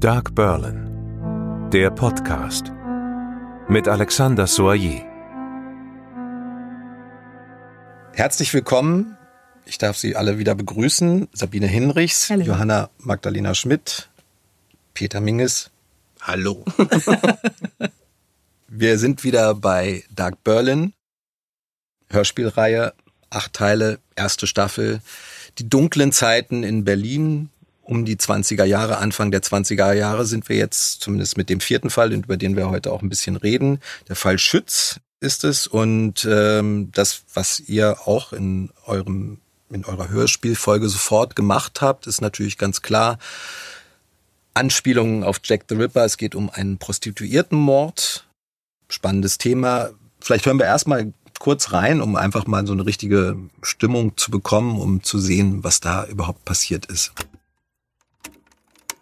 Dark Berlin, der Podcast mit Alexander Soyer. Herzlich willkommen. Ich darf Sie alle wieder begrüßen. Sabine Hinrichs, Hallo. Johanna Magdalena Schmidt, Peter Minges. Hallo. Wir sind wieder bei Dark Berlin, Hörspielreihe, acht Teile, erste Staffel. Die dunklen Zeiten in Berlin, um die 20er Jahre, Anfang der 20er Jahre sind wir jetzt, zumindest mit dem vierten Fall, über den wir heute auch ein bisschen reden. Der Fall Schütz ist es und ähm, das, was ihr auch in eurem in eurer Hörspielfolge sofort gemacht habt, ist natürlich ganz klar Anspielungen auf Jack the Ripper. Es geht um einen Prostituiertenmord. Spannendes Thema. Vielleicht hören wir erstmal kurz rein, um einfach mal so eine richtige Stimmung zu bekommen, um zu sehen, was da überhaupt passiert ist.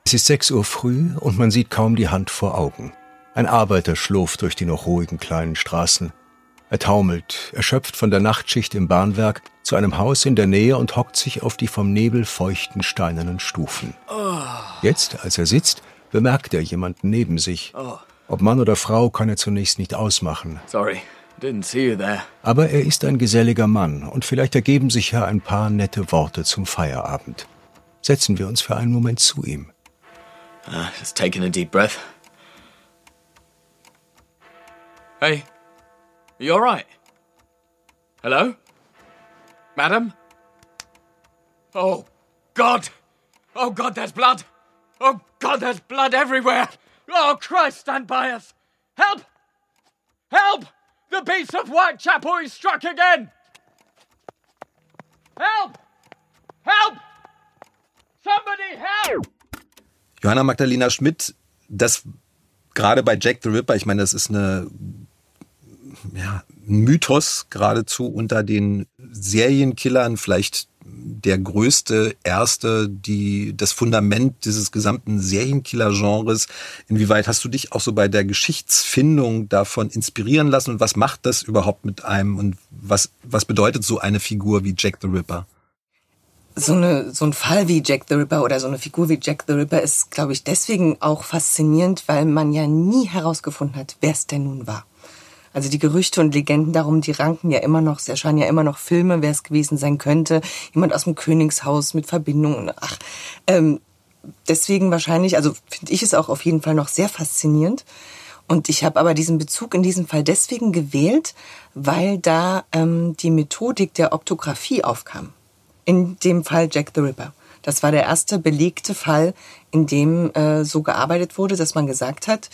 Es ist sechs Uhr früh und man sieht kaum die Hand vor Augen. Ein Arbeiter schlurft durch die noch ruhigen kleinen Straßen. Er taumelt, erschöpft von der Nachtschicht im Bahnwerk, zu einem Haus in der Nähe und hockt sich auf die vom Nebel feuchten steinernen Stufen. Jetzt, als er sitzt, bemerkt er jemanden neben sich. Ob Mann oder Frau kann er zunächst nicht ausmachen. Sorry, didn't see you there. Aber er ist ein geselliger Mann und vielleicht ergeben sich ja ein paar nette Worte zum Feierabend. Setzen wir uns für einen Moment zu ihm. Uh, just taking a deep breath. Hey, are you alright? Hello? Madam? Oh, God! Oh, God, there's blood! Oh, God, there's blood everywhere! Oh, Christ, stand by us! Help! Help! The beast of Whitechapel is struck again! Help! Help! Somebody help! Johanna Magdalena Schmidt, das gerade bei Jack the Ripper, ich meine, das ist eine ja, ein Mythos geradezu unter den Serienkillern, vielleicht der größte, erste, die das Fundament dieses gesamten Serienkiller-Genres. Inwieweit hast du dich auch so bei der Geschichtsfindung davon inspirieren lassen und was macht das überhaupt mit einem und was, was bedeutet so eine Figur wie Jack the Ripper? So, eine, so ein Fall wie Jack the Ripper oder so eine Figur wie Jack the Ripper ist, glaube ich, deswegen auch faszinierend, weil man ja nie herausgefunden hat, wer es denn nun war. Also die Gerüchte und Legenden darum, die ranken ja immer noch, es erscheinen ja immer noch Filme, wer es gewesen sein könnte. Jemand aus dem Königshaus mit Verbindungen. Ach, ähm, deswegen wahrscheinlich, also finde ich es auch auf jeden Fall noch sehr faszinierend. Und ich habe aber diesen Bezug in diesem Fall deswegen gewählt, weil da ähm, die Methodik der Optographie aufkam in dem Fall Jack the Ripper. Das war der erste belegte Fall, in dem äh, so gearbeitet wurde, dass man gesagt hat,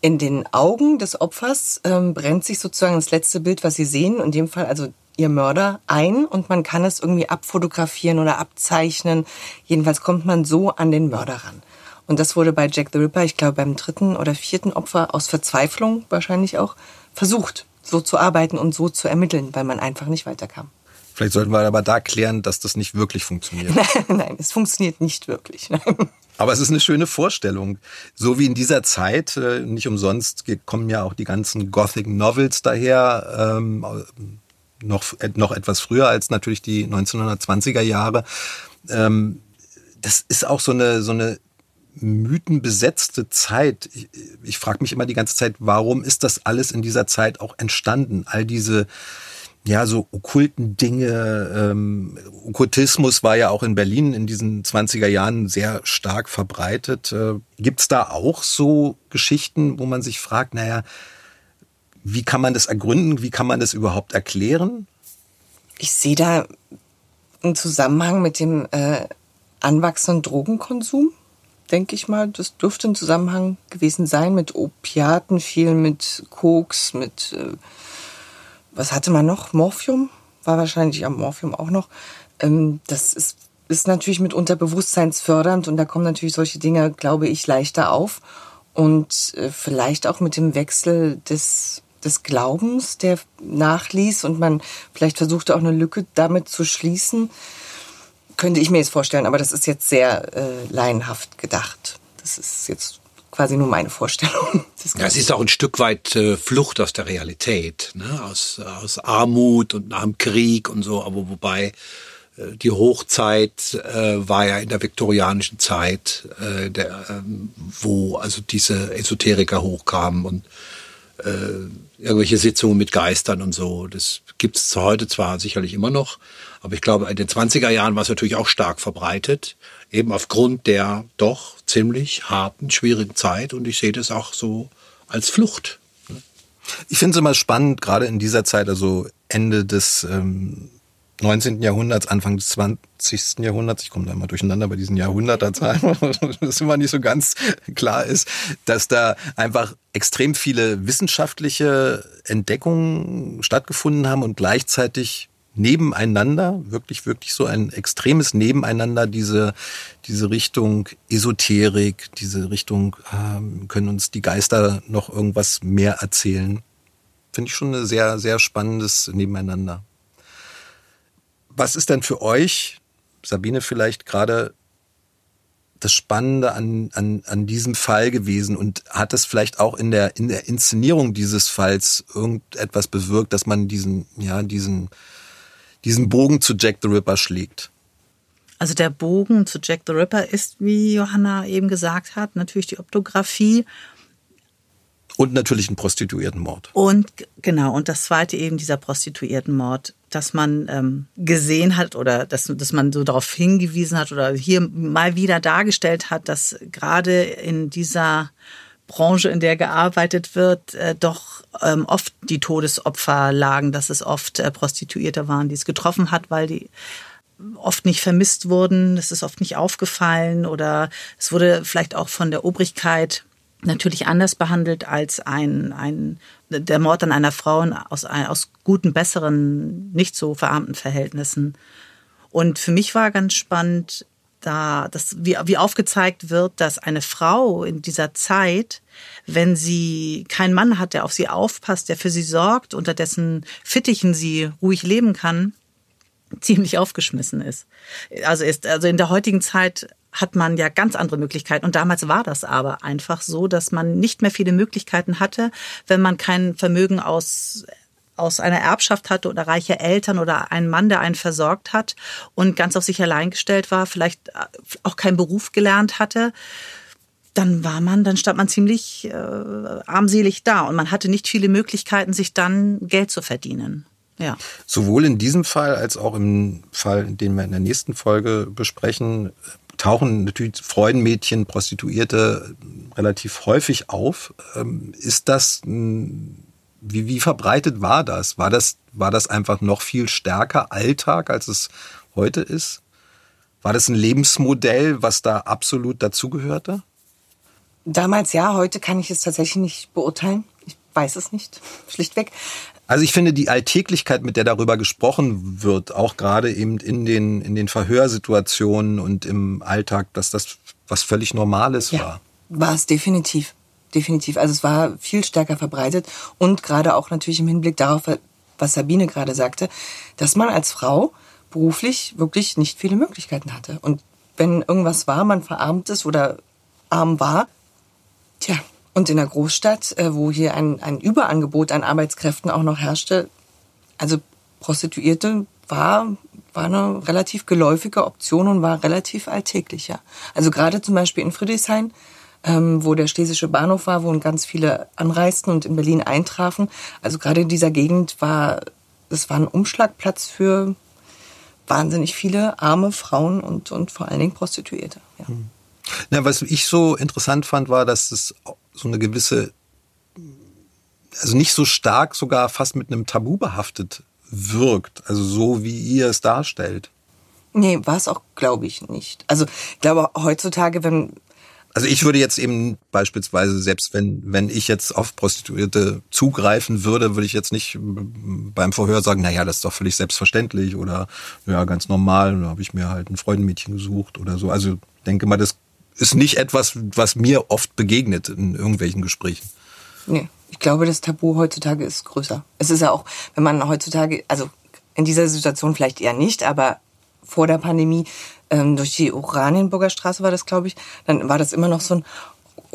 in den Augen des Opfers ähm, brennt sich sozusagen das letzte Bild, was Sie sehen, in dem Fall also Ihr Mörder, ein und man kann es irgendwie abfotografieren oder abzeichnen. Jedenfalls kommt man so an den Mörder ran. Und das wurde bei Jack the Ripper, ich glaube beim dritten oder vierten Opfer aus Verzweiflung wahrscheinlich auch, versucht, so zu arbeiten und so zu ermitteln, weil man einfach nicht weiterkam. Vielleicht sollten wir aber da klären, dass das nicht wirklich funktioniert. Nein, es funktioniert nicht wirklich. Nein. Aber es ist eine schöne Vorstellung. So wie in dieser Zeit, äh, nicht umsonst kommen ja auch die ganzen Gothic Novels daher, ähm, noch, noch etwas früher als natürlich die 1920er Jahre. Ähm, das ist auch so eine, so eine mythenbesetzte Zeit. Ich, ich frage mich immer die ganze Zeit, warum ist das alles in dieser Zeit auch entstanden? All diese ja, so okkulten Dinge. Ähm, Okkultismus war ja auch in Berlin in diesen 20er Jahren sehr stark verbreitet. Äh, Gibt es da auch so Geschichten, wo man sich fragt, naja, wie kann man das ergründen? Wie kann man das überhaupt erklären? Ich sehe da einen Zusammenhang mit dem äh, anwachsenden Drogenkonsum, denke ich mal. Das dürfte ein Zusammenhang gewesen sein mit Opiaten, viel mit Koks, mit... Äh, was hatte man noch? Morphium? War wahrscheinlich am Morphium auch noch. Ähm, das ist, ist natürlich mitunter bewusstseinsfördernd und da kommen natürlich solche Dinge, glaube ich, leichter auf. Und äh, vielleicht auch mit dem Wechsel des, des Glaubens, der nachließ und man vielleicht versuchte auch eine Lücke damit zu schließen, könnte ich mir jetzt vorstellen. Aber das ist jetzt sehr äh, laienhaft gedacht. Das ist jetzt quasi nur meine Vorstellung. Ja, es ist auch ein Stück weit äh, Flucht aus der Realität, ne? aus, aus Armut und nach dem Krieg und so, aber wobei äh, die Hochzeit äh, war ja in der viktorianischen Zeit, äh, der, ähm, wo also diese Esoteriker hochkamen und äh, irgendwelche Sitzungen mit Geistern und so. Das gibt es heute zwar sicherlich immer noch, aber ich glaube, in den 20er Jahren war es natürlich auch stark verbreitet, eben aufgrund der doch ziemlich harten, schwierigen Zeit. Und ich sehe das auch so als Flucht. Ich finde es immer spannend, gerade in dieser Zeit, also Ende des ähm, 19. Jahrhunderts, Anfang des 20. Jahrhunderts, ich komme da immer durcheinander bei diesen Jahrhunderterzahlen, dass immer nicht so ganz klar ist, dass da einfach extrem viele wissenschaftliche Entdeckungen stattgefunden haben und gleichzeitig nebeneinander, wirklich, wirklich so ein extremes Nebeneinander, diese, diese Richtung Esoterik, diese Richtung, äh, können uns die Geister noch irgendwas mehr erzählen. Finde ich schon ein sehr, sehr spannendes Nebeneinander. Was ist denn für euch, Sabine, vielleicht gerade das Spannende an, an, an diesem Fall gewesen und hat es vielleicht auch in der, in der Inszenierung dieses Falls irgendetwas bewirkt, dass man diesen, ja, diesen, diesen Bogen zu Jack the Ripper schlägt? Also der Bogen zu Jack the Ripper ist, wie Johanna eben gesagt hat, natürlich die Optographie und natürlich ein Prostituiertenmord. Und genau, und das zweite eben dieser Prostituiertenmord, dass man ähm, gesehen hat oder dass, dass man so darauf hingewiesen hat oder hier mal wieder dargestellt hat, dass gerade in dieser Branche, in der gearbeitet wird, äh, doch ähm, oft die Todesopfer lagen, dass es oft äh, Prostituierte waren, die es getroffen hat, weil die oft nicht vermisst wurden, es ist oft nicht aufgefallen oder es wurde vielleicht auch von der Obrigkeit natürlich anders behandelt als ein, ein der Mord an einer Frau aus, aus guten, besseren, nicht so verarmten Verhältnissen. Und für mich war ganz spannend, da, dass, wie, wie aufgezeigt wird, dass eine Frau in dieser Zeit, wenn sie keinen Mann hat, der auf sie aufpasst, der für sie sorgt, unter dessen Fittichen sie ruhig leben kann, ziemlich aufgeschmissen ist. Also ist, also in der heutigen Zeit hat man ja ganz andere Möglichkeiten. Und damals war das aber einfach so, dass man nicht mehr viele Möglichkeiten hatte, wenn man kein Vermögen aus aus einer Erbschaft hatte oder reiche Eltern oder einen Mann, der einen versorgt hat und ganz auf sich allein gestellt war, vielleicht äh, auch keinen Beruf gelernt hatte, dann war man, dann stand man ziemlich äh, armselig da und man hatte nicht viele Möglichkeiten, sich dann Geld zu verdienen. Ja. Sowohl in diesem Fall als auch im Fall, den wir in der nächsten Folge besprechen, tauchen natürlich Freudenmädchen, Prostituierte relativ häufig auf. Ähm, ist das, wie, wie verbreitet war das? War das, war das einfach noch viel stärker Alltag, als es heute ist? War das ein Lebensmodell, was da absolut dazugehörte? Damals ja, heute kann ich es tatsächlich nicht beurteilen. Ich weiß es nicht, schlichtweg. Also ich finde die Alltäglichkeit, mit der darüber gesprochen wird, auch gerade eben in den, in den Verhörsituationen und im Alltag, dass das was völlig Normales ja, war. War es definitiv. Definitiv. Also es war viel stärker verbreitet und gerade auch natürlich im Hinblick darauf, was Sabine gerade sagte, dass man als Frau beruflich wirklich nicht viele Möglichkeiten hatte. Und wenn irgendwas war, man verarmt ist oder arm war, tja, und in der Großstadt, äh, wo hier ein, ein Überangebot an Arbeitskräften auch noch herrschte, also Prostituierte war, war eine relativ geläufige Option und war relativ alltäglicher. Also gerade zum Beispiel in Friedrichshain, ähm, wo der Schlesische Bahnhof war, wo ganz viele anreisten und in Berlin eintrafen. Also gerade in dieser Gegend war, es war ein Umschlagplatz für wahnsinnig viele arme Frauen und, und vor allen Dingen Prostituierte. Ja. Ja, was ich so interessant fand, war, dass es so eine gewisse, also nicht so stark sogar fast mit einem Tabu behaftet wirkt. Also so, wie ihr es darstellt. Nee, war es auch, glaube ich, nicht. Also ich glaube heutzutage, wenn also ich würde jetzt eben beispielsweise, selbst wenn, wenn ich jetzt auf Prostituierte zugreifen würde, würde ich jetzt nicht beim Verhör sagen, naja, das ist doch völlig selbstverständlich oder ja, ganz normal, da habe ich mir halt ein Freudenmädchen gesucht oder so. Also denke mal, das ist nicht etwas, was mir oft begegnet in irgendwelchen Gesprächen. Nee, ich glaube, das Tabu heutzutage ist größer. Es ist ja auch, wenn man heutzutage, also in dieser Situation vielleicht eher nicht, aber vor der Pandemie ähm, durch die Oranienburger Straße war das, glaube ich, dann war das immer noch so ein,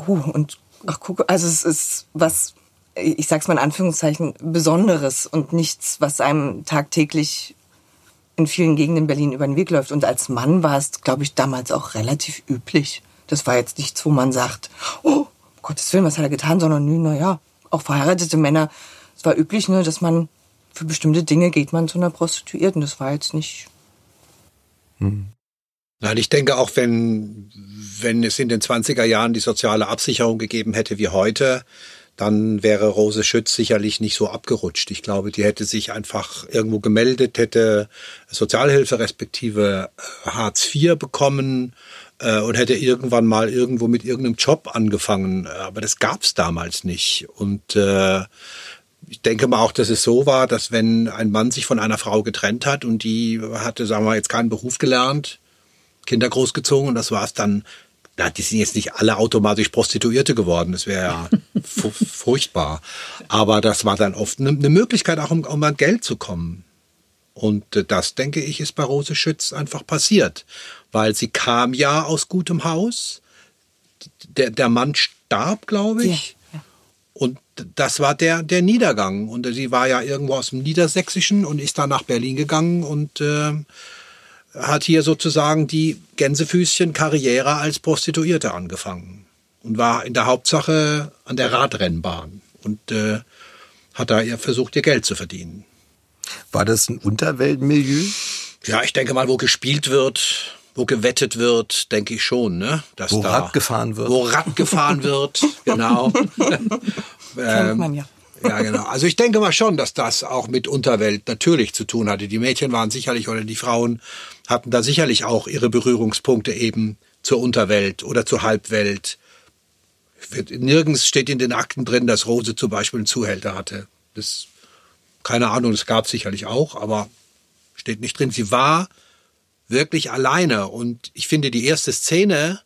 uh, und ach guck, also es ist was, ich sag's mal in Anführungszeichen, Besonderes und nichts, was einem tagtäglich in vielen Gegenden Berlin über den Weg läuft. Und als Mann war es, glaube ich, damals auch relativ üblich. Das war jetzt nichts, wo man sagt, oh, um Gottes Willen, was hat er getan, sondern naja, auch verheiratete Männer. Es war üblich, ne, dass man für bestimmte Dinge geht man zu einer Prostituierten. Das war jetzt nicht. Hm. Nein, ich denke auch, wenn, wenn es in den 20er Jahren die soziale Absicherung gegeben hätte wie heute, dann wäre Rose Schütz sicherlich nicht so abgerutscht. Ich glaube, die hätte sich einfach irgendwo gemeldet, hätte Sozialhilfe respektive äh, Hartz IV bekommen äh, und hätte irgendwann mal irgendwo mit irgendeinem Job angefangen. Aber das gab's damals nicht. Und äh, ich denke mal auch, dass es so war, dass wenn ein Mann sich von einer Frau getrennt hat und die hatte, sagen wir jetzt keinen Beruf gelernt, Kinder großgezogen und das war es dann. Na, die sind jetzt nicht alle automatisch Prostituierte geworden, das wäre ja furchtbar. Aber das war dann oft eine ne Möglichkeit, auch um, um an Geld zu kommen. Und äh, das, denke ich, ist bei Rose Schütz einfach passiert. Weil sie kam ja aus gutem Haus. Der, der Mann starb, glaube ich. Ja, ja. Und das war der, der Niedergang. Und sie war ja irgendwo aus dem Niedersächsischen und ist dann nach Berlin gegangen und äh, hat hier sozusagen die Gänsefüßchen-Karriere als Prostituierte angefangen und war in der Hauptsache an der Radrennbahn und äh, hat da ihr versucht, ihr Geld zu verdienen. War das ein Unterweltmilieu? Ja, ich denke mal, wo gespielt wird, wo gewettet wird, denke ich schon, ne? Dass wo da, Rad gefahren wird. Wo Rad gefahren wird, genau. Kennt man ja. Ja, genau. Also ich denke mal schon, dass das auch mit Unterwelt natürlich zu tun hatte. Die Mädchen waren sicherlich oder die Frauen hatten da sicherlich auch ihre Berührungspunkte eben zur Unterwelt oder zur Halbwelt. Nirgends steht in den Akten drin, dass Rose zum Beispiel einen Zuhälter hatte. Das, keine Ahnung, das gab es sicherlich auch, aber steht nicht drin. Sie war wirklich alleine und ich finde die erste Szene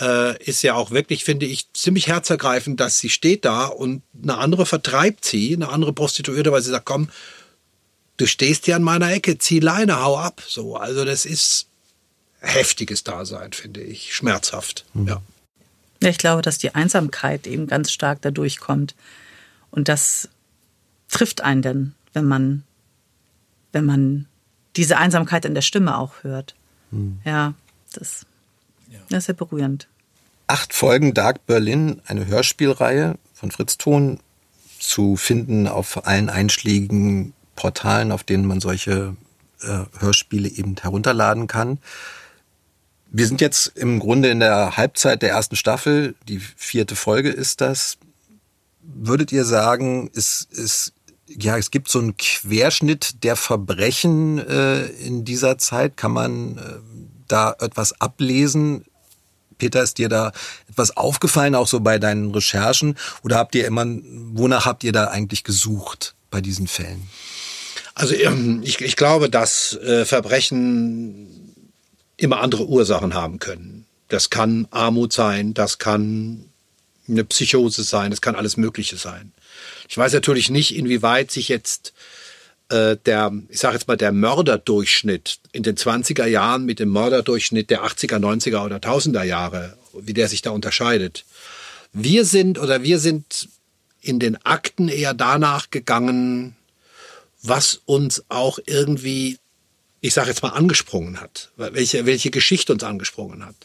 äh, ist ja auch wirklich, finde ich, ziemlich herzergreifend, dass sie steht da und eine andere vertreibt sie, eine andere Prostituierte, weil sie sagt, komm, du stehst hier an meiner Ecke, zieh Leine, hau ab. So, also das ist heftiges Dasein, finde ich, schmerzhaft. Mhm. Ja. ja. Ich glaube, dass die Einsamkeit eben ganz stark dadurch kommt und das trifft einen denn, wenn man, wenn man diese Einsamkeit in der Stimme auch hört. Mhm. Ja, das, das ist sehr berührend. Acht Folgen Dark Berlin, eine Hörspielreihe von Fritz Thon, zu finden auf allen einschlägigen Portalen, auf denen man solche äh, Hörspiele eben herunterladen kann. Wir sind jetzt im Grunde in der Halbzeit der ersten Staffel. Die vierte Folge ist das. Würdet ihr sagen, es, es, ja, es gibt so einen Querschnitt der Verbrechen äh, in dieser Zeit? Kann man äh, da etwas ablesen? Peter, ist dir da etwas aufgefallen, auch so bei deinen Recherchen? Oder habt ihr immer, wonach habt ihr da eigentlich gesucht bei diesen Fällen? Also ähm, ich, ich glaube, dass äh, Verbrechen immer andere Ursachen haben können. Das kann Armut sein, das kann eine Psychose sein, das kann alles Mögliche sein. Ich weiß natürlich nicht, inwieweit sich jetzt äh, der, ich sage jetzt mal, der Mörderdurchschnitt in den 20er Jahren mit dem Mörderdurchschnitt der 80er, 90er oder 1000er Jahre, wie der sich da unterscheidet. Wir sind oder wir sind in den Akten eher danach gegangen, was uns auch irgendwie, ich sage jetzt mal, angesprungen hat, welche, welche Geschichte uns angesprungen hat.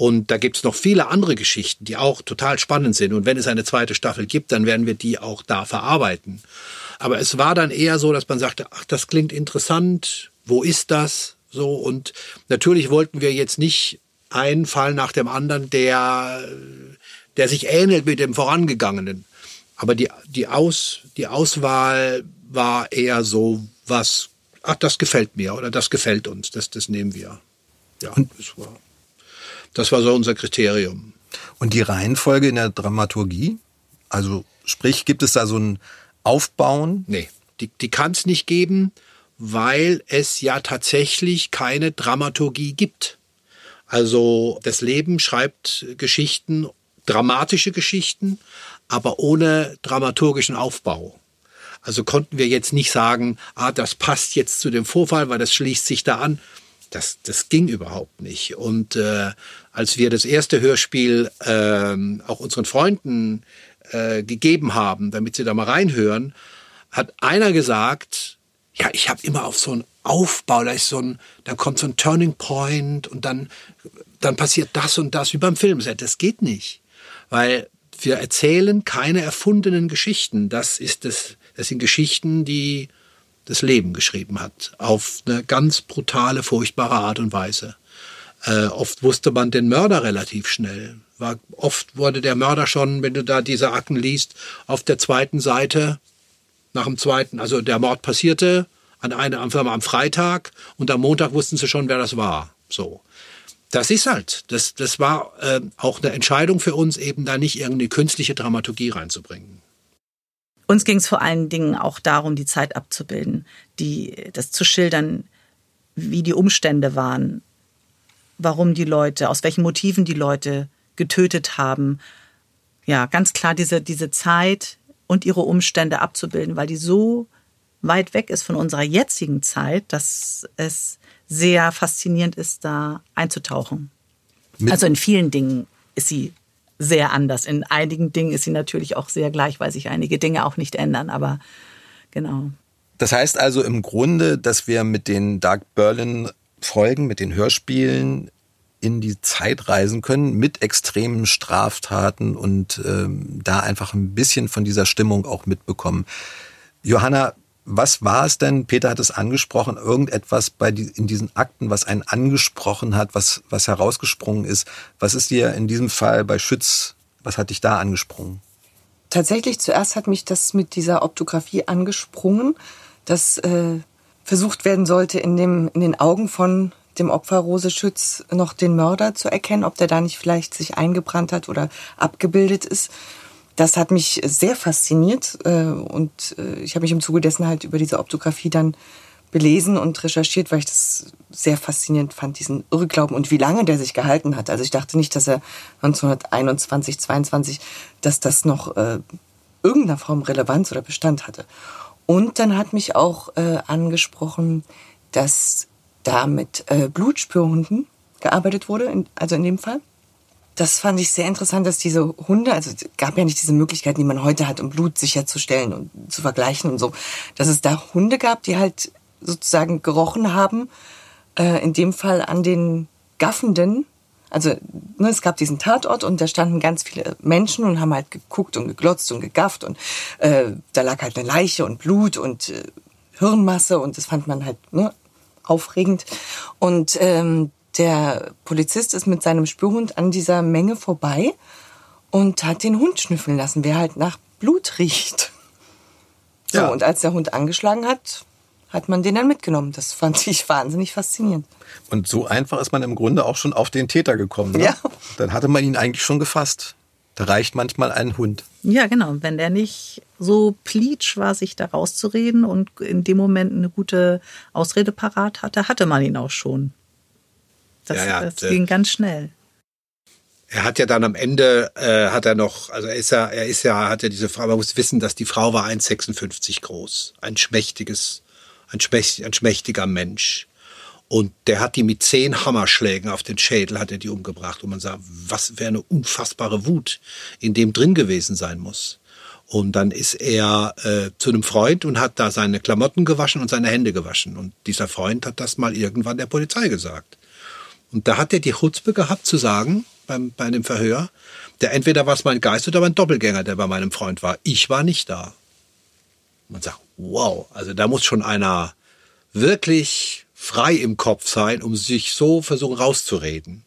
Und da gibt's noch viele andere Geschichten, die auch total spannend sind. Und wenn es eine zweite Staffel gibt, dann werden wir die auch da verarbeiten. Aber es war dann eher so, dass man sagte, ach, das klingt interessant, wo ist das? So, und natürlich wollten wir jetzt nicht einen Fall nach dem anderen, der, der sich ähnelt mit dem vorangegangenen. Aber die, die, Aus, die Auswahl war eher so, was, ach, das gefällt mir oder das gefällt uns, das, das nehmen wir. Ja, das war, das war so unser Kriterium. Und die Reihenfolge in der Dramaturgie? Also, sprich, gibt es da so ein aufbauen? Nee, die, die kann es nicht geben, weil es ja tatsächlich keine Dramaturgie gibt. Also das Leben schreibt Geschichten, dramatische Geschichten, aber ohne dramaturgischen Aufbau. Also konnten wir jetzt nicht sagen, ah, das passt jetzt zu dem Vorfall, weil das schließt sich da an. Das, das ging überhaupt nicht. Und äh, als wir das erste Hörspiel äh, auch unseren Freunden äh, gegeben haben, damit sie da mal reinhören, hat einer gesagt, ja, ich habe immer auf so ein Aufbau, da ist so ein, dann kommt so ein Turning Point und dann, dann passiert das und das, wie beim Filmset. Das geht nicht. Weil wir erzählen keine erfundenen Geschichten. Das ist das, das sind Geschichten, die das Leben geschrieben hat. Auf eine ganz brutale, furchtbare Art und Weise. Äh, oft wusste man den Mörder relativ schnell. War, oft wurde der Mörder schon, wenn du da diese Akten liest, auf der zweiten Seite, nach dem zweiten, also der Mord passierte an einem, am Freitag und am Montag wussten sie schon, wer das war. So. Das ist halt, das, das war äh, auch eine Entscheidung für uns, eben da nicht irgendeine künstliche Dramaturgie reinzubringen. Uns ging es vor allen Dingen auch darum, die Zeit abzubilden, die, das zu schildern, wie die Umstände waren, warum die Leute, aus welchen Motiven die Leute getötet haben. Ja, ganz klar diese, diese Zeit und ihre Umstände abzubilden, weil die so weit weg ist von unserer jetzigen Zeit, dass es sehr faszinierend ist, da einzutauchen. Mit also in vielen Dingen ist sie sehr anders. In einigen Dingen ist sie natürlich auch sehr gleich, weil sich einige Dinge auch nicht ändern, aber genau. Das heißt also im Grunde, dass wir mit den Dark Berlin Folgen, mit den Hörspielen in die Zeit reisen können mit extremen Straftaten und ähm, da einfach ein bisschen von dieser Stimmung auch mitbekommen. Johanna, was war es denn? Peter hat es angesprochen, irgendetwas bei die, in diesen Akten, was einen angesprochen hat, was, was herausgesprungen ist. Was ist dir in diesem Fall bei Schütz, was hat dich da angesprungen? Tatsächlich zuerst hat mich das mit dieser Optografie angesprungen, dass äh, versucht werden sollte, in, dem, in den Augen von dem Opfer Rose Schütz noch den Mörder zu erkennen, ob der da nicht vielleicht sich eingebrannt hat oder abgebildet ist. Das hat mich sehr fasziniert äh, und äh, ich habe mich im Zuge dessen halt über diese Optografie dann belesen und recherchiert, weil ich das sehr faszinierend fand, diesen Irrglauben und wie lange der sich gehalten hat. Also ich dachte nicht, dass er 1921, 22, dass das noch äh, irgendeiner Form Relevanz oder Bestand hatte. Und dann hat mich auch äh, angesprochen, dass da mit äh, Blutspürhunden gearbeitet wurde, in, also in dem Fall. Das fand ich sehr interessant, dass diese Hunde, also gab ja nicht diese Möglichkeiten, die man heute hat, um Blut sicherzustellen und zu vergleichen und so, dass es da Hunde gab, die halt sozusagen gerochen haben, äh, in dem Fall an den Gaffenden. Also ne, es gab diesen Tatort und da standen ganz viele Menschen und haben halt geguckt und geglotzt und gegafft und äh, da lag halt eine Leiche und Blut und äh, Hirnmasse und das fand man halt ne, aufregend. Und ähm, der Polizist ist mit seinem Spürhund an dieser Menge vorbei und hat den Hund schnüffeln lassen, wer halt nach Blut riecht. So, ja. und als der Hund angeschlagen hat, hat man den dann mitgenommen. Das fand ich wahnsinnig faszinierend. Und so einfach ist man im Grunde auch schon auf den Täter gekommen. Ne? Ja. Dann hatte man ihn eigentlich schon gefasst. Da reicht manchmal ein Hund. Ja, genau. Wenn der nicht so pleatsch war, sich da rauszureden und in dem Moment eine gute Ausrede parat hatte, hatte man ihn auch schon. Das, ja, ja, das ging ganz schnell. Er hat ja dann am Ende, äh, hat er noch, also er ist ja, er ist ja, hat ja diese Frau, man muss wissen, dass die Frau war 1,56 groß. Ein schmächtiges, ein, schmächtig, ein schmächtiger Mensch. Und der hat die mit zehn Hammerschlägen auf den Schädel hat er die umgebracht. Und man sagt, was für eine unfassbare Wut in dem drin gewesen sein muss. Und dann ist er äh, zu einem Freund und hat da seine Klamotten gewaschen und seine Hände gewaschen. Und dieser Freund hat das mal irgendwann der Polizei gesagt. Und da hat er die Chutzpe gehabt zu sagen, beim, bei dem Verhör, der entweder war es mein Geist oder mein Doppelgänger, der bei meinem Freund war. Ich war nicht da. Man sagt, wow, also da muss schon einer wirklich frei im Kopf sein, um sich so versuchen rauszureden.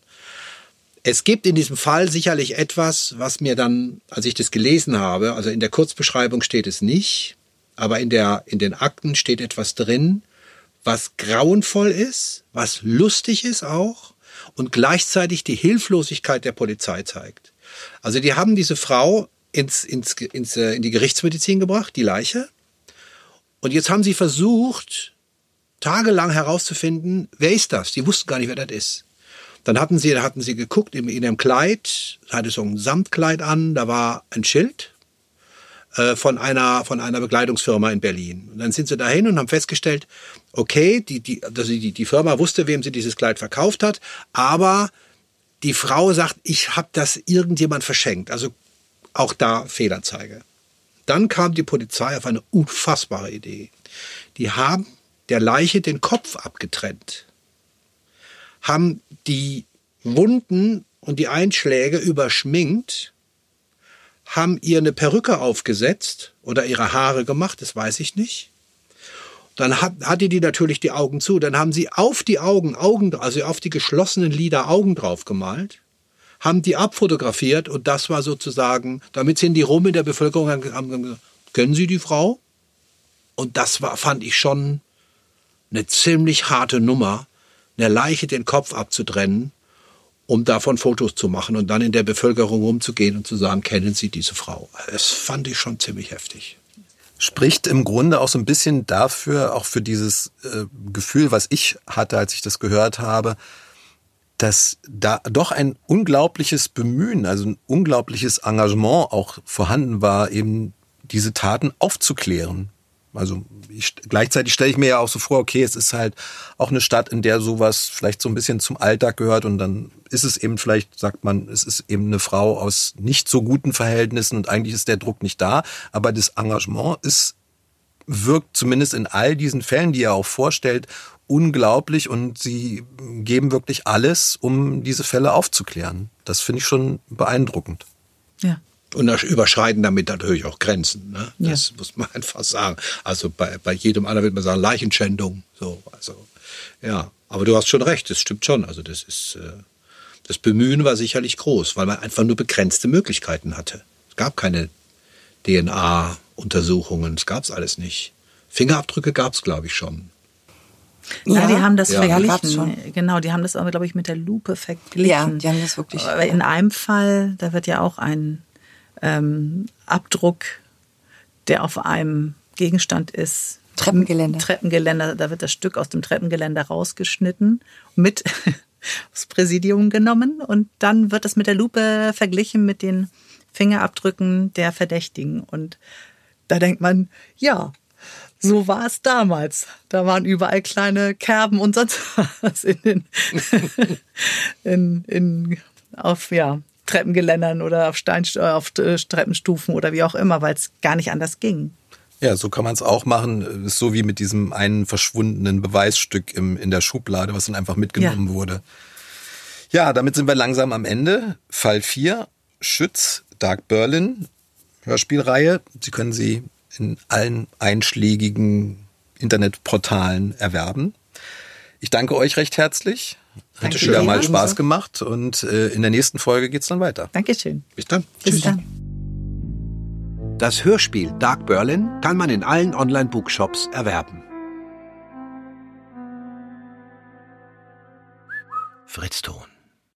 Es gibt in diesem Fall sicherlich etwas, was mir dann, als ich das gelesen habe, also in der Kurzbeschreibung steht es nicht, aber in der, in den Akten steht etwas drin, was grauenvoll ist, was lustig ist auch und gleichzeitig die Hilflosigkeit der Polizei zeigt. Also die haben diese Frau ins, ins, ins, äh, in die Gerichtsmedizin gebracht, die Leiche. Und jetzt haben sie versucht, tagelang herauszufinden, wer ist das? Die wussten gar nicht, wer das ist. Dann hatten sie, da hatten sie geguckt in, in ihrem Kleid, hatte so ein Samtkleid an, da war ein Schild äh, von einer von einer Bekleidungsfirma in Berlin. Und dann sind sie dahin und haben festgestellt, okay, die die also die die Firma wusste, wem sie dieses Kleid verkauft hat, aber die Frau sagt, ich habe das irgendjemand verschenkt. Also auch da Fehlanzeige. Dann kam die Polizei auf eine unfassbare Idee. Die haben der Leiche den Kopf abgetrennt, haben die Wunden und die Einschläge überschminkt, haben ihr eine Perücke aufgesetzt oder ihre Haare gemacht, das weiß ich nicht. Dann hat, hatte die natürlich die Augen zu. Dann haben sie auf die Augen, Augen, also auf die geschlossenen Lider Augen drauf gemalt, haben die abfotografiert und das war sozusagen, damit sind die rum in der Bevölkerung, haben gesagt, kennen Sie die Frau? Und das war, fand ich schon eine ziemlich harte Nummer, einer Leiche den Kopf abzutrennen, um davon Fotos zu machen und dann in der Bevölkerung rumzugehen und zu sagen, kennen Sie diese Frau? Das fand ich schon ziemlich heftig. Spricht im Grunde auch so ein bisschen dafür, auch für dieses äh, Gefühl, was ich hatte, als ich das gehört habe, dass da doch ein unglaubliches Bemühen, also ein unglaubliches Engagement auch vorhanden war, eben diese Taten aufzuklären. Also ich, gleichzeitig stelle ich mir ja auch so vor, okay, es ist halt auch eine Stadt, in der sowas vielleicht so ein bisschen zum Alltag gehört und dann ist es eben vielleicht, sagt man, es ist eben eine Frau aus nicht so guten Verhältnissen und eigentlich ist der Druck nicht da, aber das Engagement ist, wirkt zumindest in all diesen Fällen, die er auch vorstellt, unglaublich und sie geben wirklich alles, um diese Fälle aufzuklären. Das finde ich schon beeindruckend. Ja und überschreiten damit natürlich auch Grenzen. Ne? Das ja. muss man einfach sagen. Also bei, bei jedem anderen wird man sagen, Leichenschändung. So, also, ja. Aber du hast schon recht, das stimmt schon. Also das ist, äh, das Bemühen war sicherlich groß, weil man einfach nur begrenzte Möglichkeiten hatte. Es gab keine DNA-Untersuchungen, es gab es alles nicht. Fingerabdrücke gab es, glaube ich, schon. Ja, ja, die haben das ja, verglichen. Genau, die haben das aber, glaube ich, mit der Lupe verglichen. Ja, die haben das wirklich. Aber in einem Fall, da wird ja auch ein ähm, Abdruck, der auf einem Gegenstand ist. Treppengeländer. Treppengeländer, da wird das Stück aus dem Treppengeländer rausgeschnitten, mit aufs Präsidium genommen und dann wird das mit der Lupe verglichen mit den Fingerabdrücken der Verdächtigen. Und da denkt man, ja, so war es damals. Da waren überall kleine Kerben und sonst was in den, in, in, auf, ja, Treppengeländern oder auf, Stein, äh, auf äh, Treppenstufen oder wie auch immer, weil es gar nicht anders ging. Ja, so kann man es auch machen. Ist so wie mit diesem einen verschwundenen Beweisstück im, in der Schublade, was dann einfach mitgenommen ja. wurde. Ja, damit sind wir langsam am Ende. Fall 4, Schütz, Dark Berlin, Hörspielreihe. Sie können sie in allen einschlägigen Internetportalen erwerben. Ich danke euch recht herzlich. Hat Danke wieder mal Spaß gemacht und äh, in der nächsten Folge geht's dann weiter. Dankeschön. Bis dann. Bis Tschüss. dann. Das Hörspiel Dark Berlin kann man in allen Online-Bookshops erwerben. Fritz Ton.